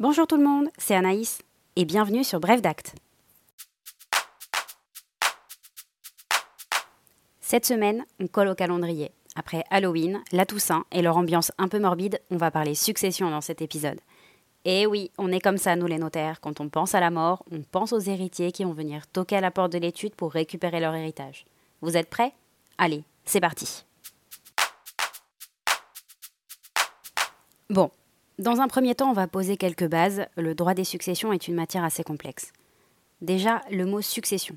Bonjour tout le monde, c'est Anaïs et bienvenue sur Bref d'Acte. Cette semaine, on colle au calendrier. Après Halloween, la Toussaint et leur ambiance un peu morbide, on va parler succession dans cet épisode. Et oui, on est comme ça, nous les notaires. Quand on pense à la mort, on pense aux héritiers qui vont venir toquer à la porte de l'étude pour récupérer leur héritage. Vous êtes prêts? Allez, c'est parti. Bon, dans un premier temps, on va poser quelques bases. Le droit des successions est une matière assez complexe. Déjà, le mot succession.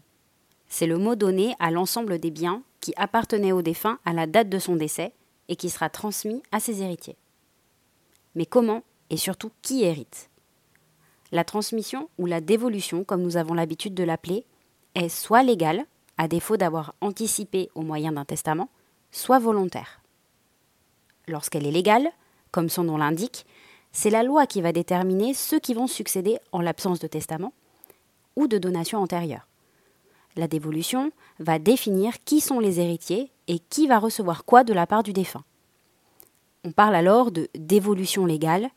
C'est le mot donné à l'ensemble des biens qui appartenaient au défunt à la date de son décès et qui sera transmis à ses héritiers. Mais comment et surtout qui hérite? La transmission ou la dévolution, comme nous avons l'habitude de l'appeler, est soit légale, à défaut d'avoir anticipé au moyen d'un testament, soit volontaire. Lorsqu'elle est légale, comme son nom l'indique, c'est la loi qui va déterminer ceux qui vont succéder en l'absence de testament ou de donation antérieure. La dévolution va définir qui sont les héritiers et qui va recevoir quoi de la part du défunt. On parle alors de dévolution légale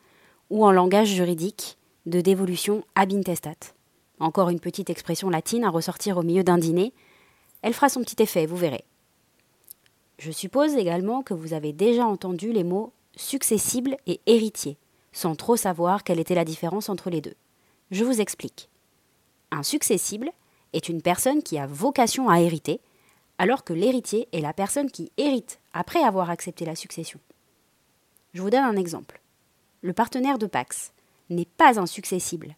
ou en langage juridique de dévolution ab intestat. Encore une petite expression latine à ressortir au milieu d'un dîner. Elle fera son petit effet, vous verrez. Je suppose également que vous avez déjà entendu les mots successible et héritier sans trop savoir quelle était la différence entre les deux. Je vous explique. Un successible est une personne qui a vocation à hériter, alors que l'héritier est la personne qui hérite après avoir accepté la succession. Je vous donne un exemple. Le partenaire de Pax n'est pas un successible.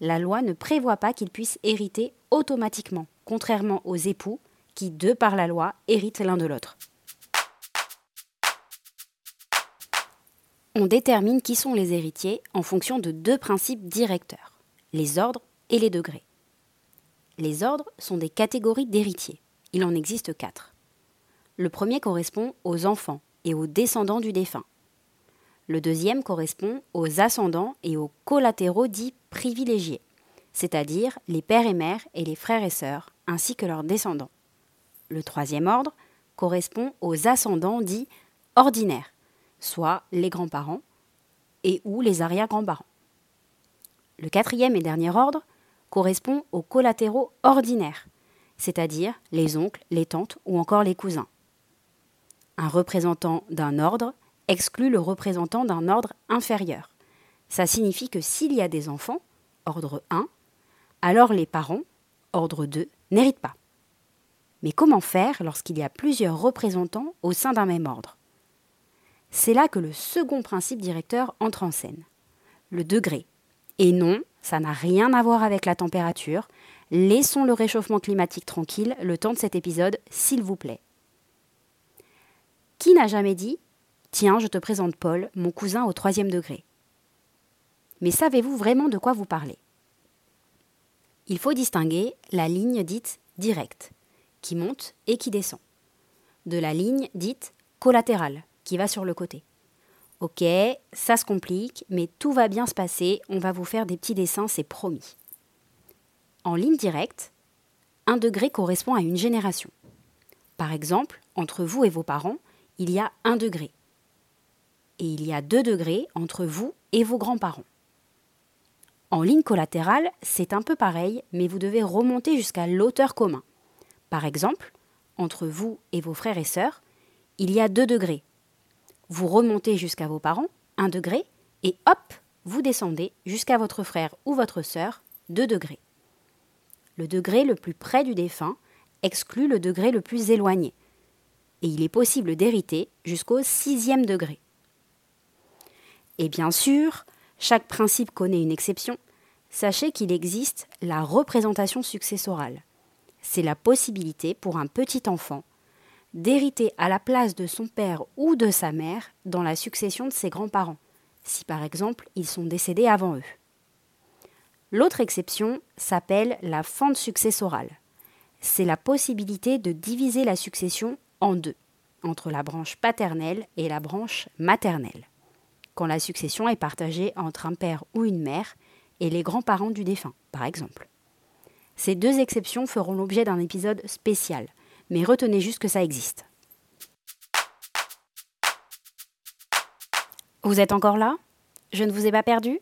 La loi ne prévoit pas qu'il puisse hériter automatiquement, contrairement aux époux qui, de par la loi, héritent l'un de l'autre. On détermine qui sont les héritiers en fonction de deux principes directeurs, les ordres et les degrés. Les ordres sont des catégories d'héritiers. Il en existe quatre. Le premier correspond aux enfants et aux descendants du défunt. Le deuxième correspond aux ascendants et aux collatéraux dits privilégiés, c'est-à-dire les pères et mères et les frères et sœurs, ainsi que leurs descendants. Le troisième ordre correspond aux ascendants dits ordinaires, soit les grands-parents et ou les arrière-grands-parents. Le quatrième et dernier ordre correspond aux collatéraux ordinaires, c'est-à-dire les oncles, les tantes ou encore les cousins. Un représentant d'un ordre exclut le représentant d'un ordre inférieur. Ça signifie que s'il y a des enfants, ordre 1, alors les parents, ordre 2, n'héritent pas. Mais comment faire lorsqu'il y a plusieurs représentants au sein d'un même ordre? C'est là que le second principe directeur entre en scène. Le degré. Et non, ça n'a rien à voir avec la température. Laissons le réchauffement climatique tranquille le temps de cet épisode, s'il vous plaît. Qui n'a jamais dit Tiens, je te présente Paul, mon cousin au troisième degré Mais savez-vous vraiment de quoi vous parlez? Il faut distinguer la ligne dite directe, qui monte et qui descend, de la ligne dite collatérale, qui va sur le côté. Ok, ça se complique, mais tout va bien se passer, on va vous faire des petits dessins, c'est promis. En ligne directe, un degré correspond à une génération. Par exemple, entre vous et vos parents, il y a un degré. Et il y a deux degrés entre vous et vos grands-parents. En ligne collatérale, c'est un peu pareil, mais vous devez remonter jusqu'à l'auteur commun. Par exemple, entre vous et vos frères et sœurs, il y a deux degrés, vous remontez jusqu'à vos parents, un degré, et hop, vous descendez jusqu'à votre frère ou votre sœur, deux degrés. Le degré le plus près du défunt exclut le degré le plus éloigné, et il est possible d'hériter jusqu'au sixième degré. Et bien sûr, chaque principe connaît une exception. Sachez qu'il existe la représentation successorale. C'est la possibilité pour un petit enfant d'hériter à la place de son père ou de sa mère dans la succession de ses grands-parents, si par exemple ils sont décédés avant eux. L'autre exception s'appelle la fente successorale. C'est la possibilité de diviser la succession en deux, entre la branche paternelle et la branche maternelle, quand la succession est partagée entre un père ou une mère et les grands-parents du défunt, par exemple. Ces deux exceptions feront l'objet d'un épisode spécial, mais retenez juste que ça existe. Vous êtes encore là? Je ne vous ai pas perdu?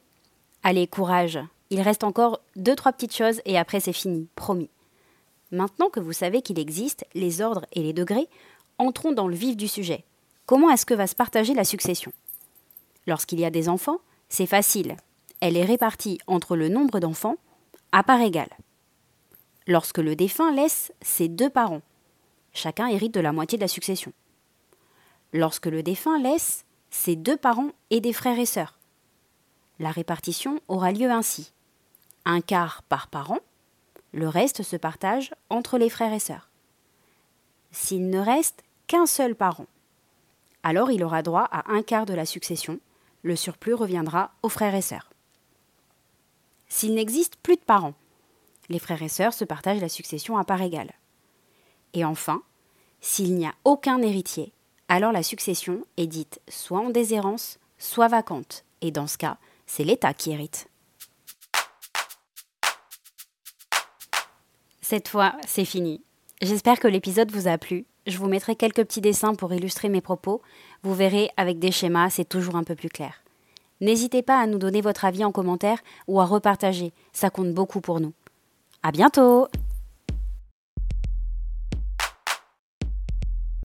Allez, courage. Il reste encore deux, trois petites choses et après c'est fini, promis. Maintenant que vous savez qu'il existe les ordres et les degrés, entrons dans le vif du sujet. Comment est-ce que va se partager la succession? Lorsqu'il y a des enfants, c'est facile. Elle est répartie entre le nombre d'enfants à part égale. Lorsque le défunt laisse ses deux parents, chacun hérite de la moitié de la succession. Lorsque le défunt laisse ses deux parents et des frères et sœurs, la répartition aura lieu ainsi. Un quart par parent, le reste se partage entre les frères et sœurs. S'il ne reste qu'un seul parent, alors il aura droit à un quart de la succession, le surplus reviendra aux frères et sœurs. S'il n'existe plus de parents, les frères et sœurs se partagent la succession à part égale. Et enfin, s'il n'y a aucun héritier, alors la succession est dite soit en déshérence, soit vacante, et dans ce cas, c'est l'État qui hérite. Cette fois, c'est fini. J'espère que l'épisode vous a plu. Je vous mettrai quelques petits dessins pour illustrer mes propos. Vous verrez, avec des schémas, c'est toujours un peu plus clair. N'hésitez pas à nous donner votre avis en commentaire ou à repartager, ça compte beaucoup pour nous. À bientôt!